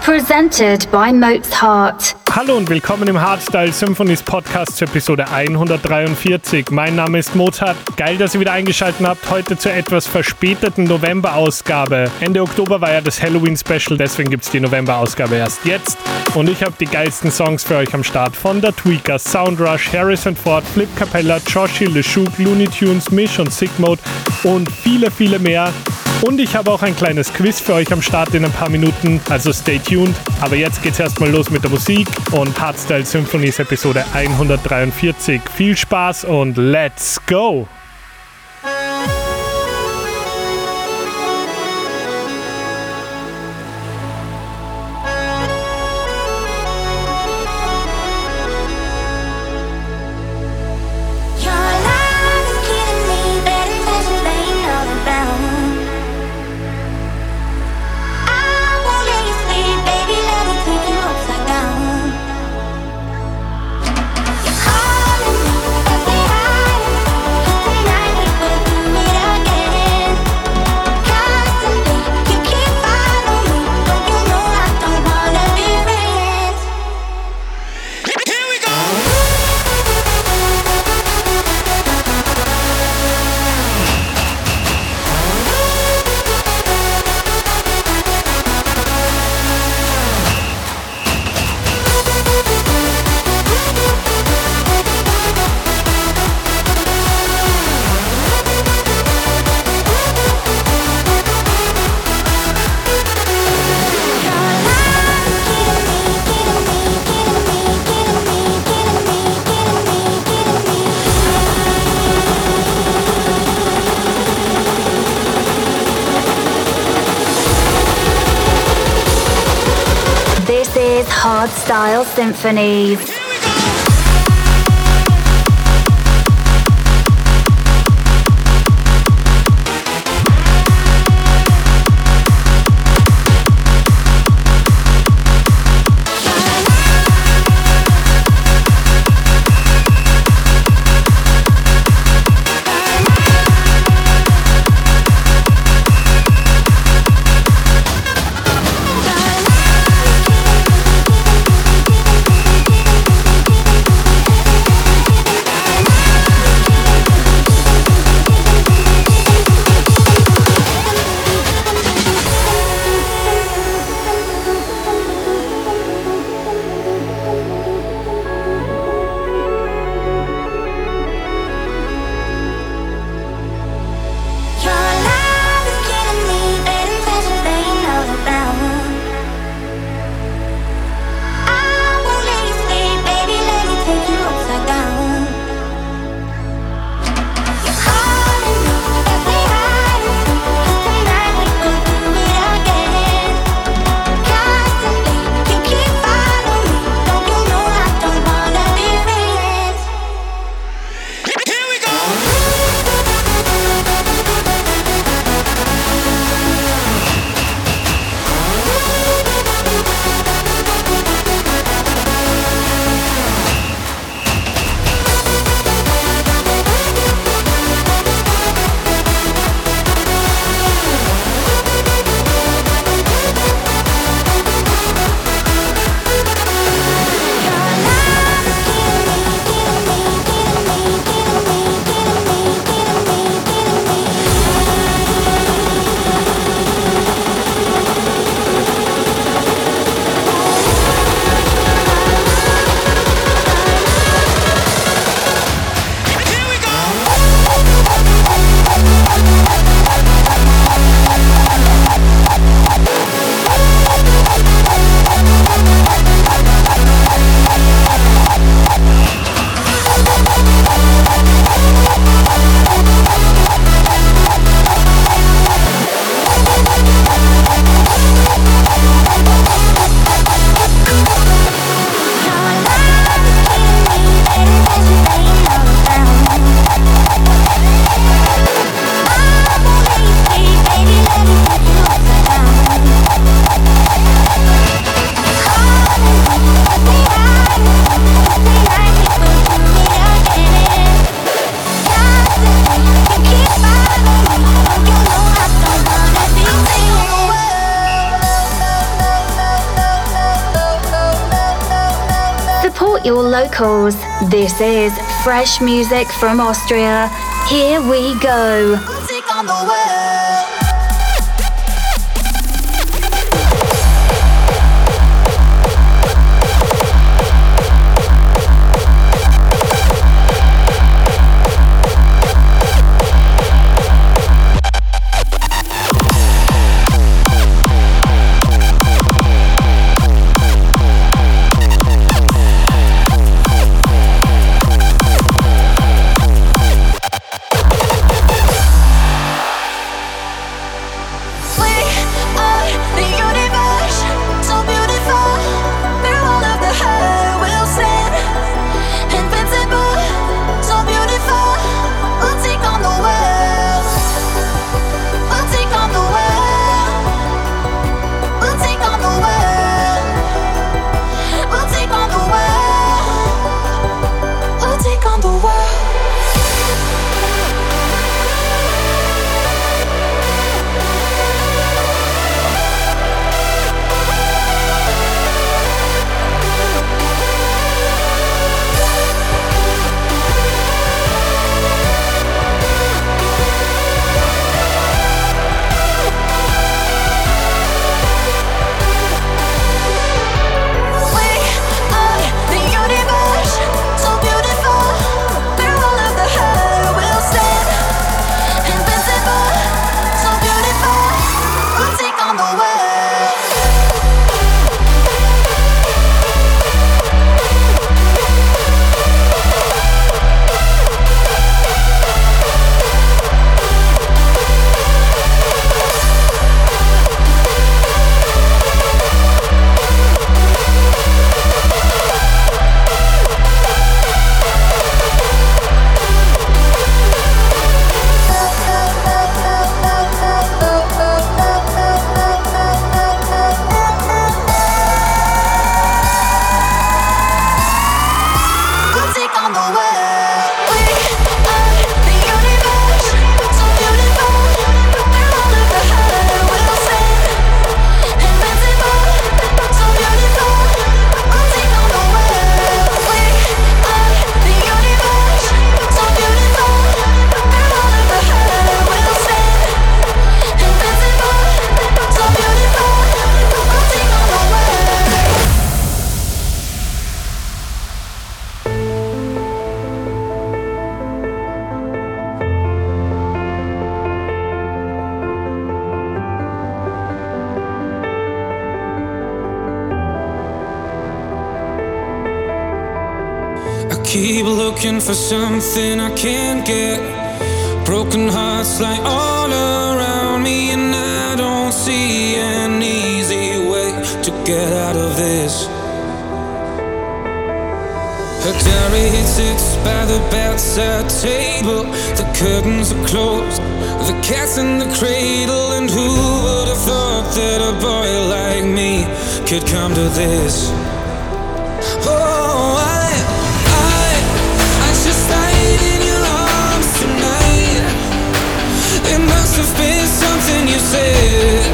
presented by Mozart. Hallo und willkommen im Hardstyle Symphonies Podcast zur Episode 143. Mein Name ist Mozart. Geil, dass ihr wieder eingeschaltet habt. Heute zur etwas verspäteten November-Ausgabe. Ende Oktober war ja das Halloween-Special, deswegen gibt es die November-Ausgabe erst jetzt. Und ich habe die geilsten Songs für euch am Start von der Tweakers, Soundrush, Harrison Ford, Flip Capella, Joshi, LeShook, Looney Tunes, Mish und Sick Mode und viele, viele mehr. Und ich habe auch ein kleines Quiz für euch am Start in ein paar Minuten, also stay tuned. Aber jetzt geht's erstmal los mit der Musik und Hardstyle Symphonies Episode 143. Viel Spaß und let's go! Symphonies. Is fresh music from Austria. Here we go. for something I can't get. Broken hearts lie all around me, and I don't see an easy way to get out of this. Her diary sits by the bedside table. The curtains are closed, the cat's in the cradle, and who would have thought that a boy like me could come to this? say.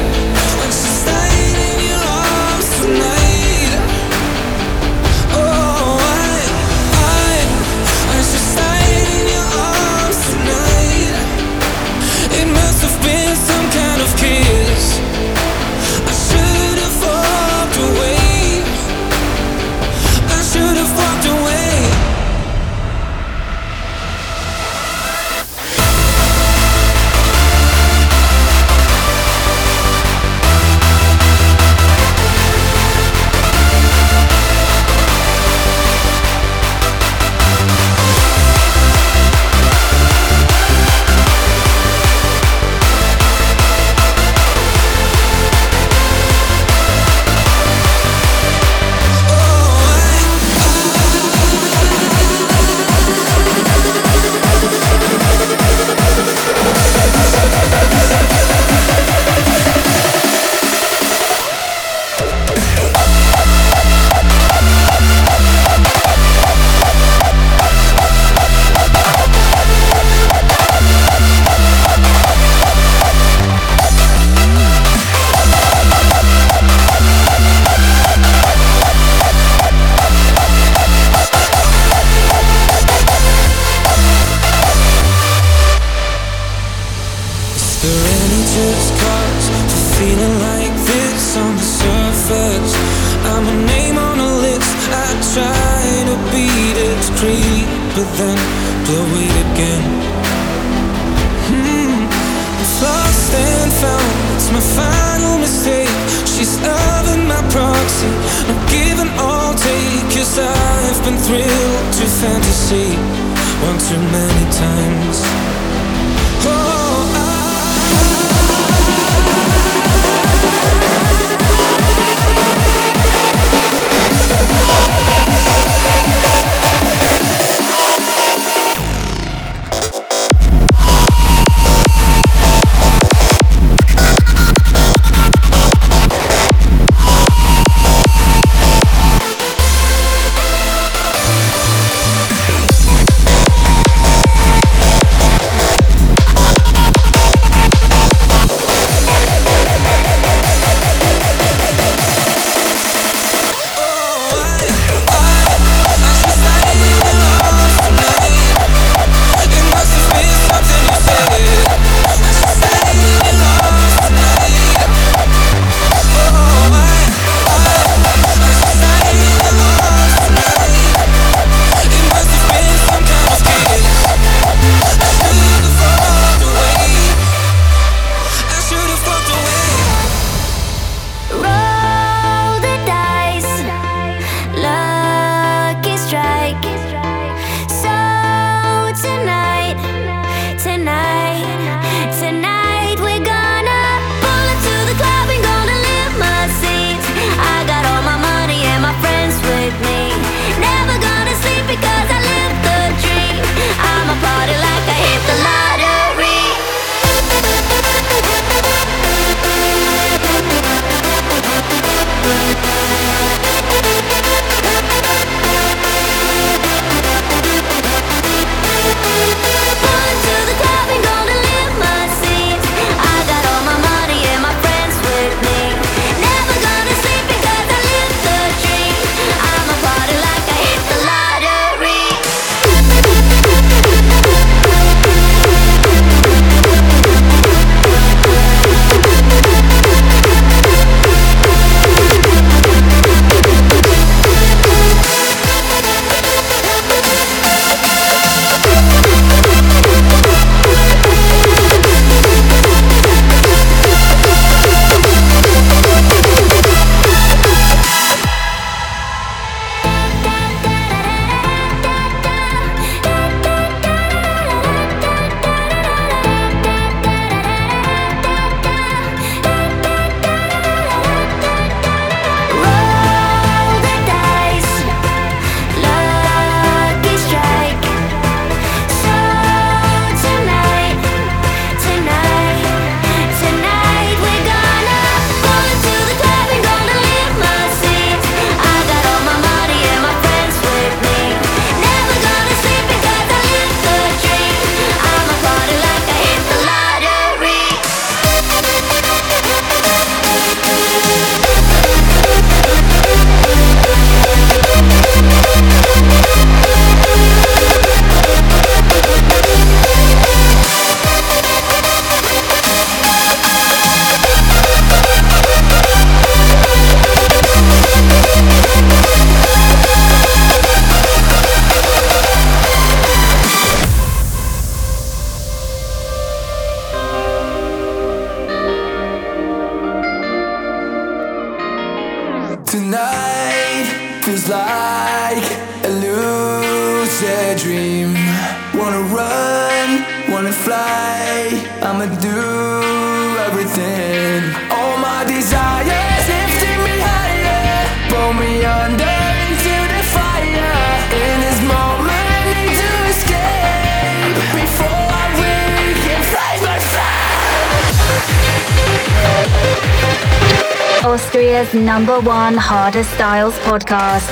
Austria's number one hard styles podcast.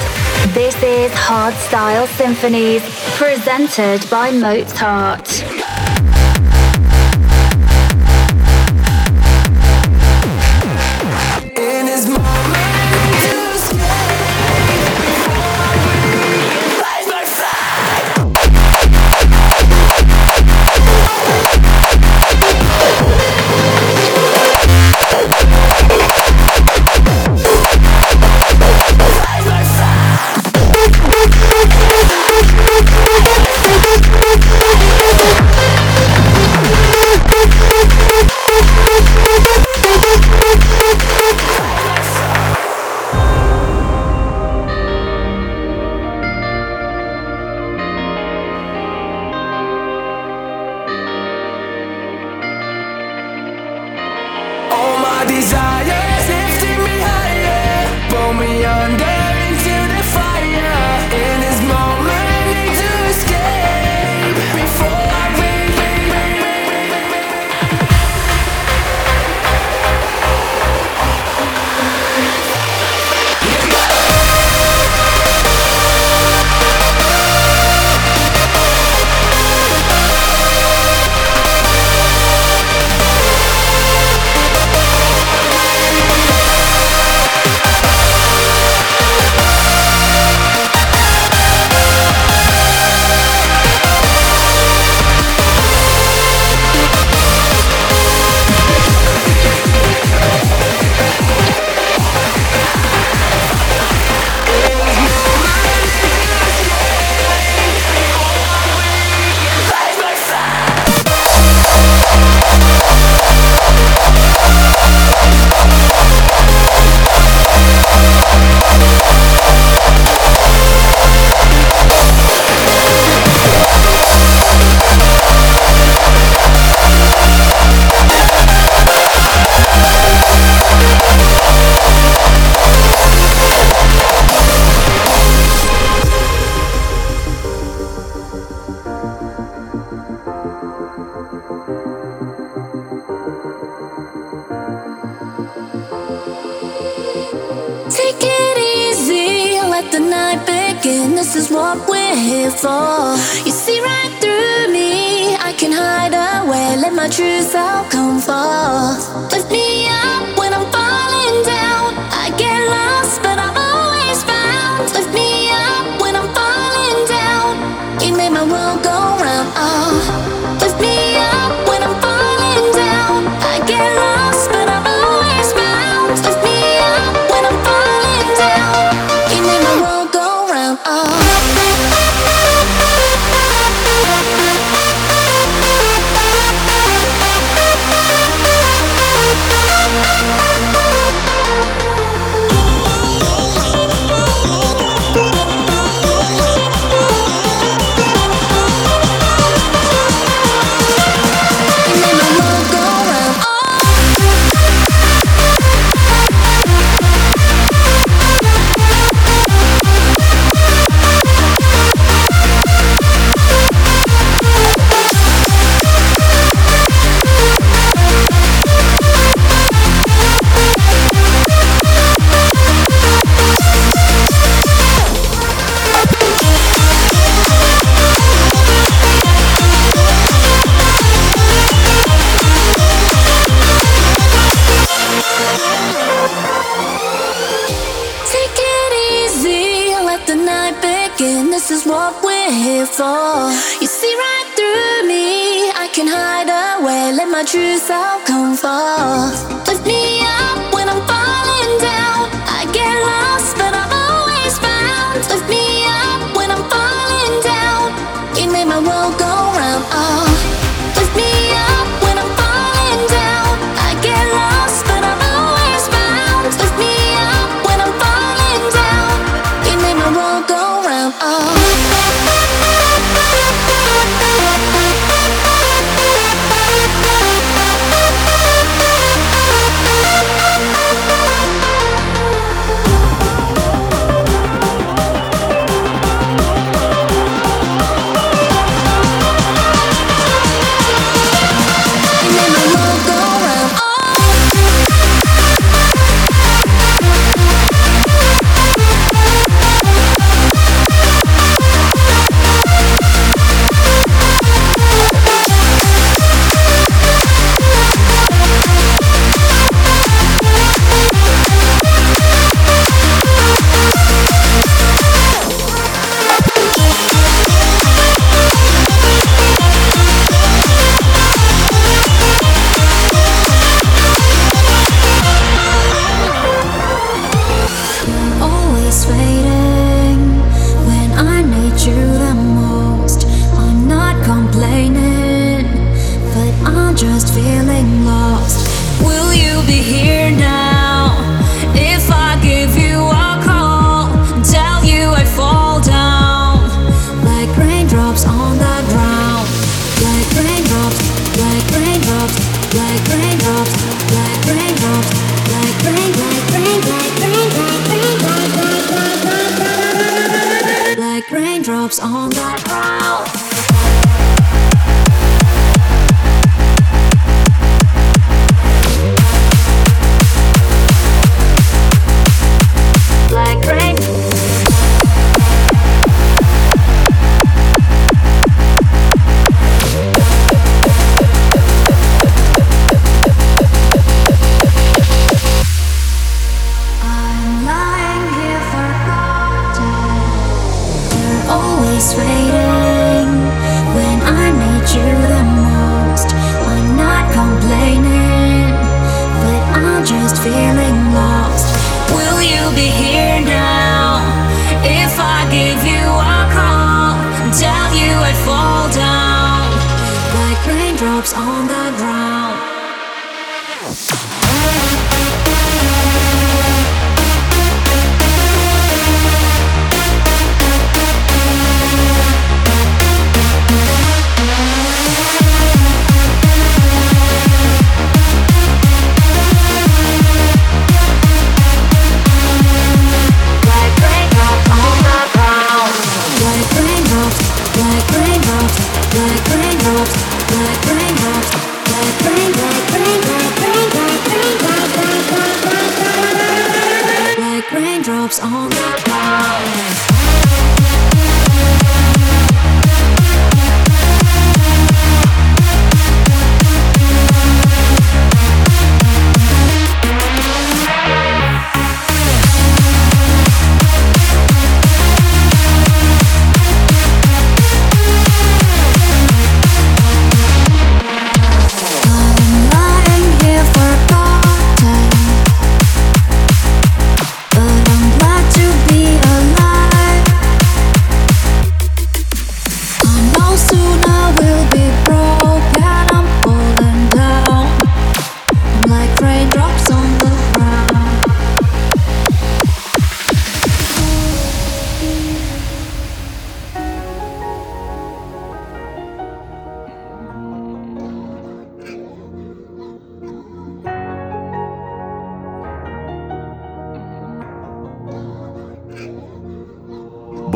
This is Hard Style Symphonies, presented by Mozart.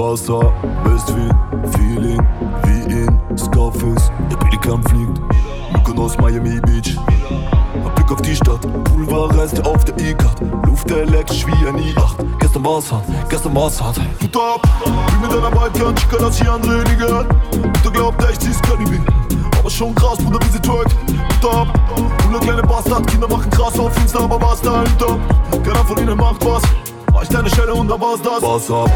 Wasser, Westwind, Feeling wie in Scarface. Der Pelikan fliegt, Lücken aus Miami Beach. Ein Blick auf die Stadt, Pulver reiste auf der E-Card. Luft elektrisch wie ein I8. Gestern war's hart, gestern war's hart. Hut ab, wie mit deiner Wildcard, Chica, das hier an Rede gehört. Du glaubst echt, sie ist Cannibal. Aber schon krass, Bruder, wie sie twerkt. Hut ab, cooler kleine Bastard, Kinder machen krass auf Insta, aber was dahinter? Keiner von ihnen macht was. Reicht deine Schelle und dann war's das. Was ab?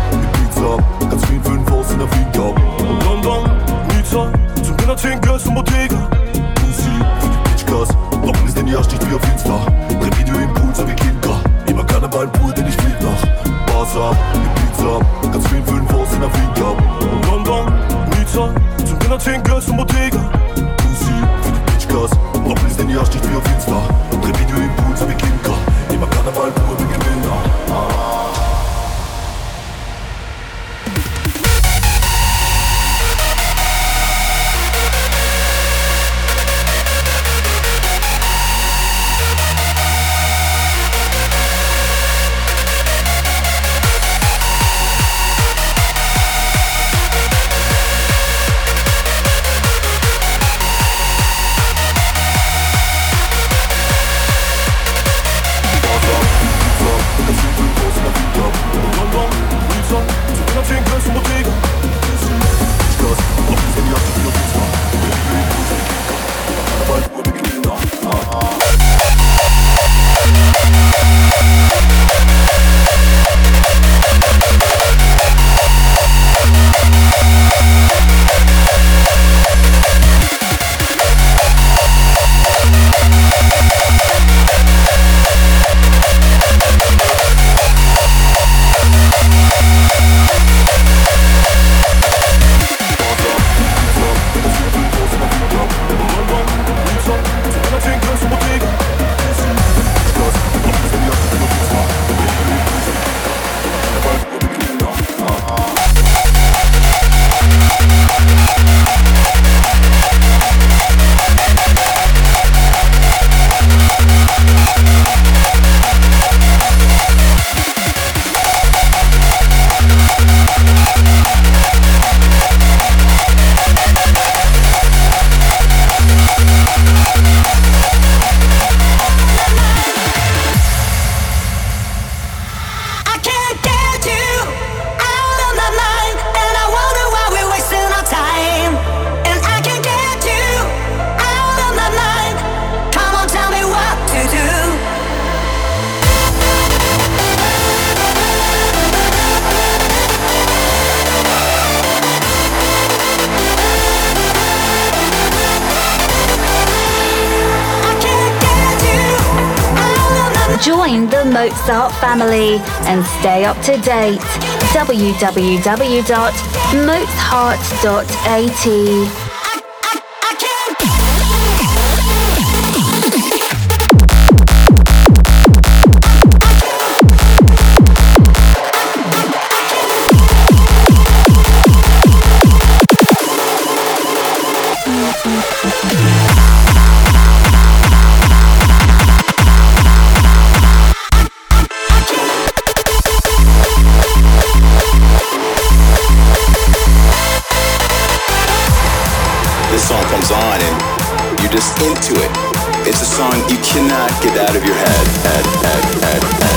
Mozart family and stay up to date. www.mozart.at. comes on and you're just into it. It's a song you cannot get out of your head. head, head, head,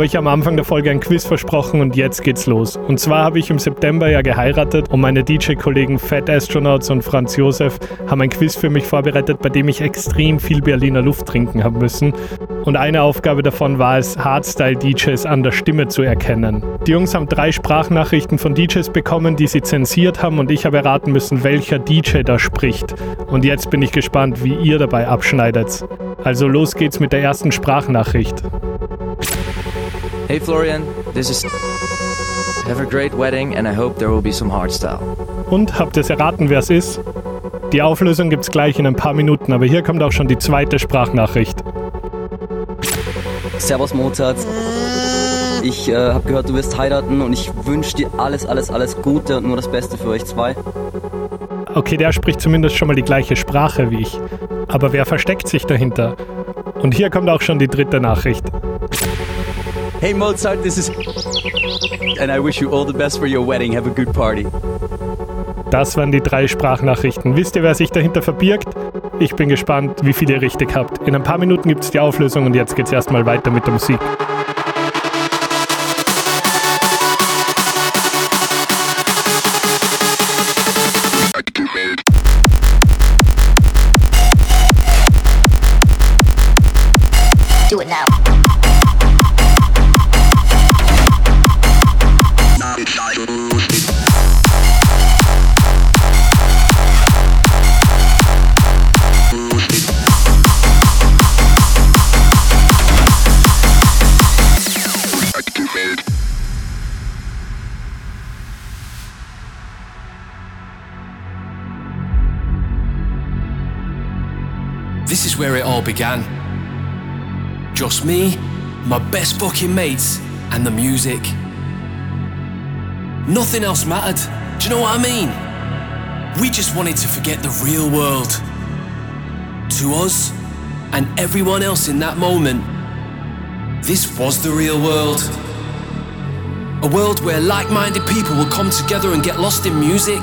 habe euch am Anfang der Folge ein Quiz versprochen und jetzt geht's los. Und zwar habe ich im September ja geheiratet und meine DJ-Kollegen Fat Astronauts und Franz Josef haben ein Quiz für mich vorbereitet, bei dem ich extrem viel Berliner Luft trinken habe müssen. Und eine Aufgabe davon war es, Hardstyle-DJs an der Stimme zu erkennen. Die Jungs haben drei Sprachnachrichten von DJs bekommen, die sie zensiert haben und ich habe erraten müssen, welcher DJ da spricht. Und jetzt bin ich gespannt, wie ihr dabei abschneidet. Also los geht's mit der ersten Sprachnachricht. Hey Florian, this is. Have a great wedding and I hope there will be some hardstyle. Und habt ihr es erraten, wer es ist? Die Auflösung gibt's gleich in ein paar Minuten, aber hier kommt auch schon die zweite Sprachnachricht. Servus Mozart. Ich äh, habe gehört, du wirst heiraten und ich wünsche dir alles, alles, alles Gute und nur das Beste für euch zwei. Okay, der spricht zumindest schon mal die gleiche Sprache wie ich. Aber wer versteckt sich dahinter? Und hier kommt auch schon die dritte Nachricht. Hey Mozart, this is. And I wish you all the best for your wedding. Have a good party. Das waren die drei Sprachnachrichten. Wisst ihr, wer sich dahinter verbirgt? Ich bin gespannt, wie viel ihr richtig habt. In ein paar Minuten gibt es die Auflösung und jetzt geht's erstmal weiter mit der Musik. Where it all began. Just me, my best fucking mates, and the music. Nothing else mattered. Do you know what I mean? We just wanted to forget the real world. To us, and everyone else in that moment, this was the real world. A world where like minded people would come together and get lost in music.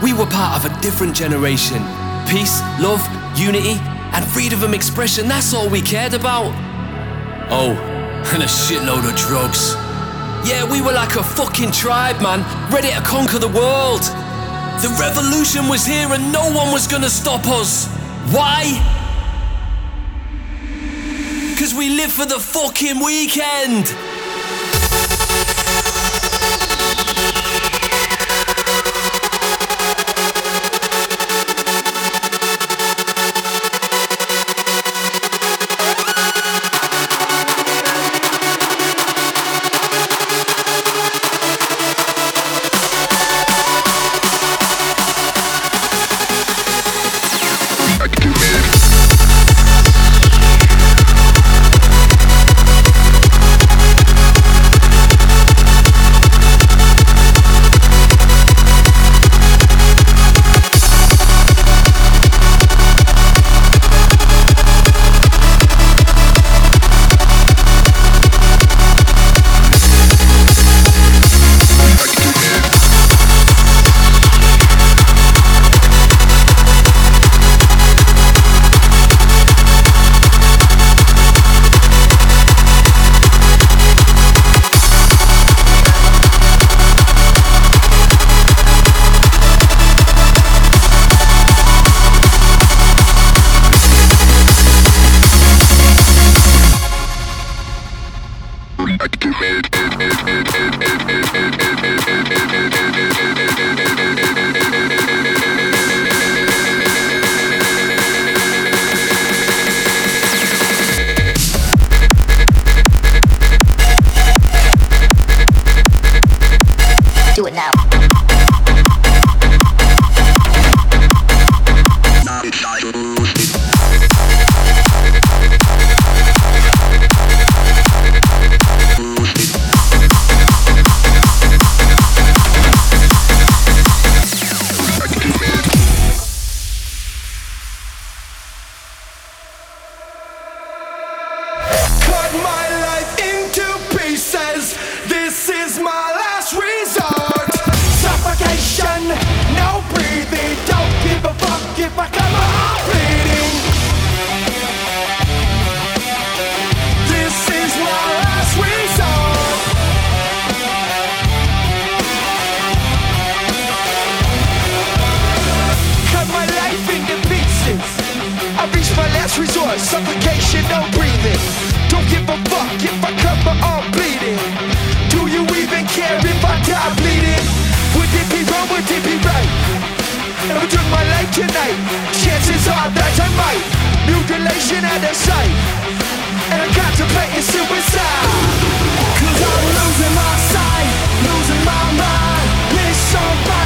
We were part of a different generation. Peace, love, unity, and freedom of expression, that's all we cared about. Oh, and a shitload of drugs. Yeah, we were like a fucking tribe, man, ready to conquer the world. The revolution was here and no one was gonna stop us. Why? Because we live for the fucking weekend. If I took my life tonight, chances are that I might. mutilation at the site. And I'm contemplating suicide. Cause I'm losing my sight, losing my mind. Wish somebody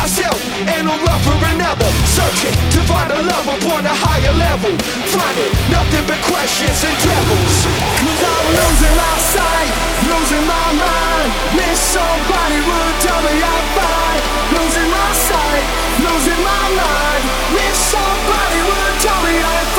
myself and no love for. Searching to find a love upon a higher level. Finding nothing but questions and troubles. Cause I'm losing my sight, losing my mind. Wish somebody would tell me I'm fine. Losing my sight, losing my mind. Wish somebody would tell me I'm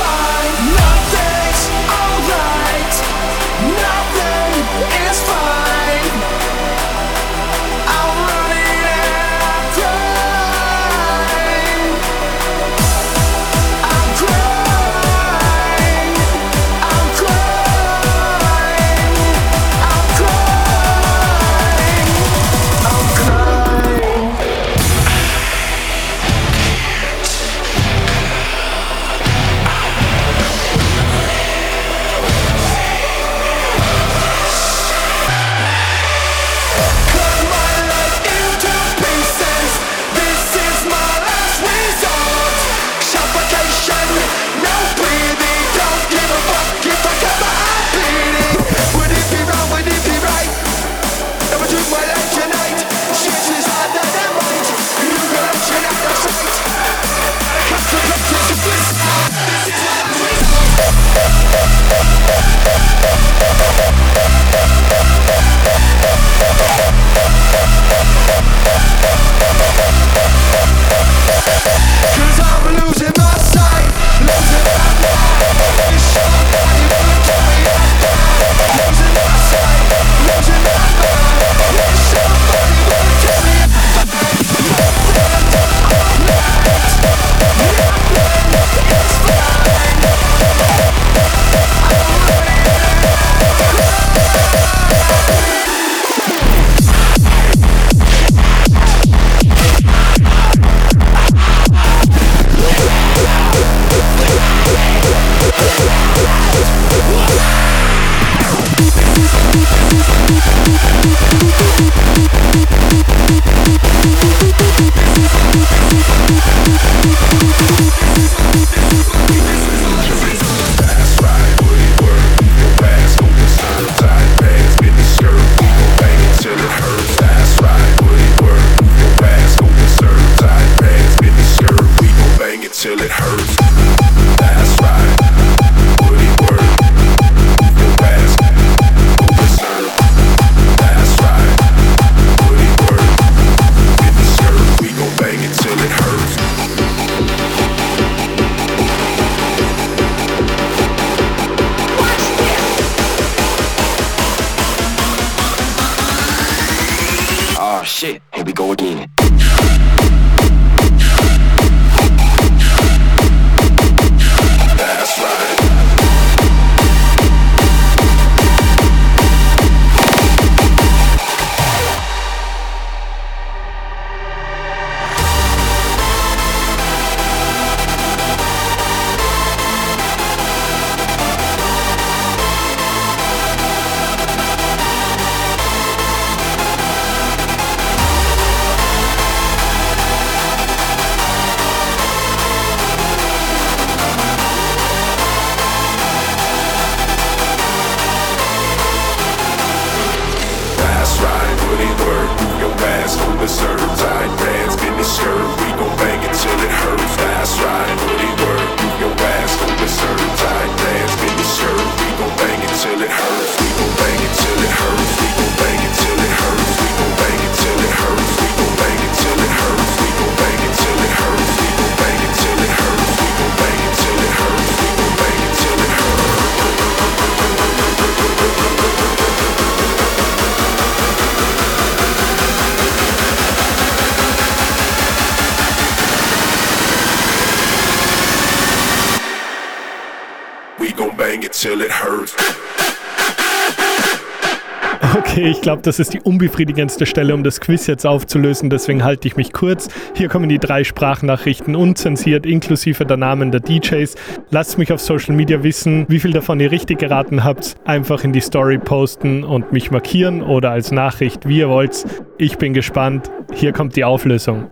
ich glaube, das ist die unbefriedigendste Stelle, um das Quiz jetzt aufzulösen, deswegen halte ich mich kurz. Hier kommen die drei Sprachnachrichten unzensiert, inklusive der Namen der DJs. Lasst mich auf Social Media wissen, wie viel davon ihr richtig geraten habt. Einfach in die Story posten und mich markieren oder als Nachricht, wie ihr wollt. Ich bin gespannt. Hier kommt die Auflösung.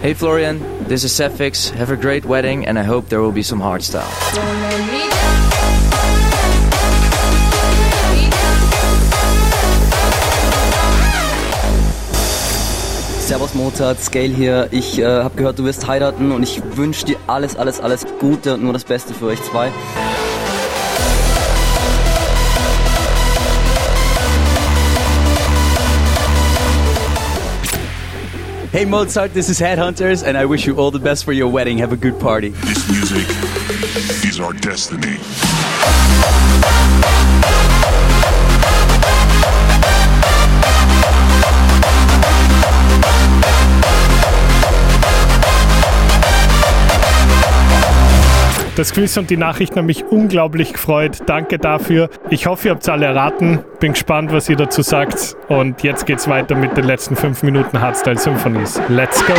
Hey Florian, this is Sefix. Have a great wedding and I hope there will be some hardstyle. Servus Mozart, Scale hier. Ich äh, habe gehört, du wirst heiraten und ich wünsche dir alles, alles, alles Gute und nur das Beste für euch zwei. Hey Mozart, this is Headhunters, and I wish you all the best for your wedding. Have a good party. This music is our destiny. Das Quiz und die Nachrichten haben mich unglaublich gefreut. Danke dafür. Ich hoffe, ihr habt es alle erraten. Bin gespannt, was ihr dazu sagt. Und jetzt geht's weiter mit den letzten fünf Minuten Hardstyle Symphonies. Let's go!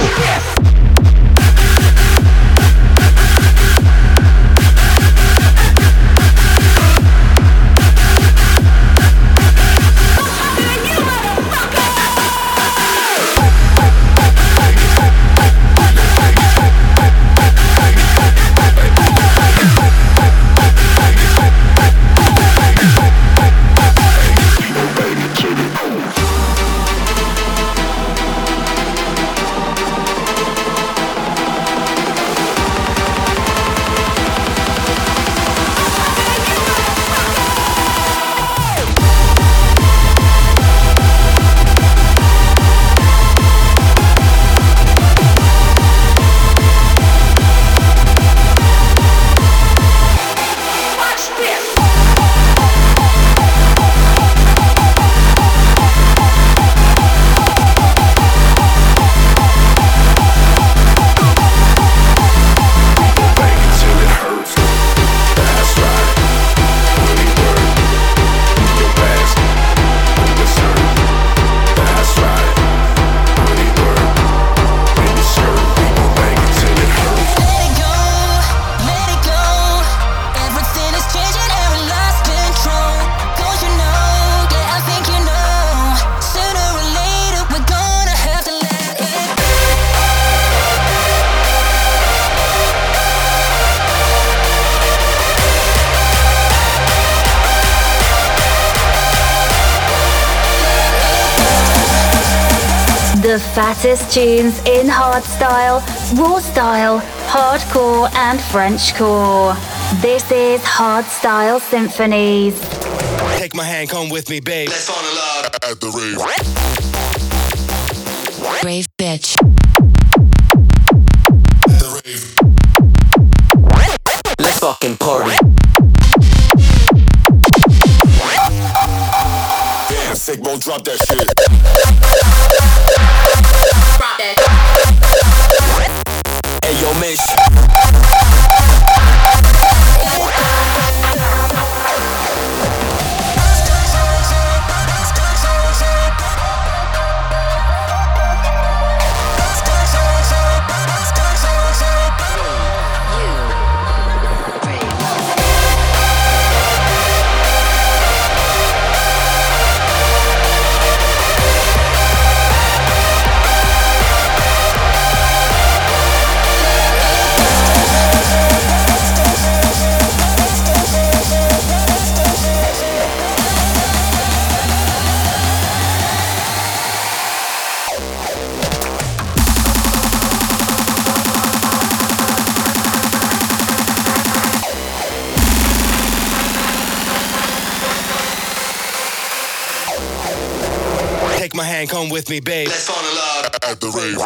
The fattest tunes in hardstyle, raw style, hardcore, and Frenchcore. This is Hardstyle Symphonies. Take my hand, come with me, babe. Let's fall in love at the rave. Brave bitch. The rave. Let's fucking party. Damn, sick, won't drop that shit. With me, babe. Let's fall in love at the rave.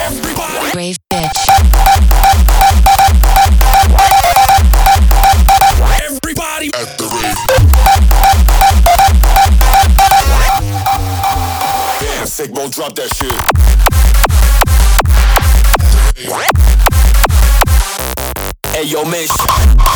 Everybody. Brave bitch. Everybody at the rave. Damn, sick, won't drop that shit. Hey yo, Mish.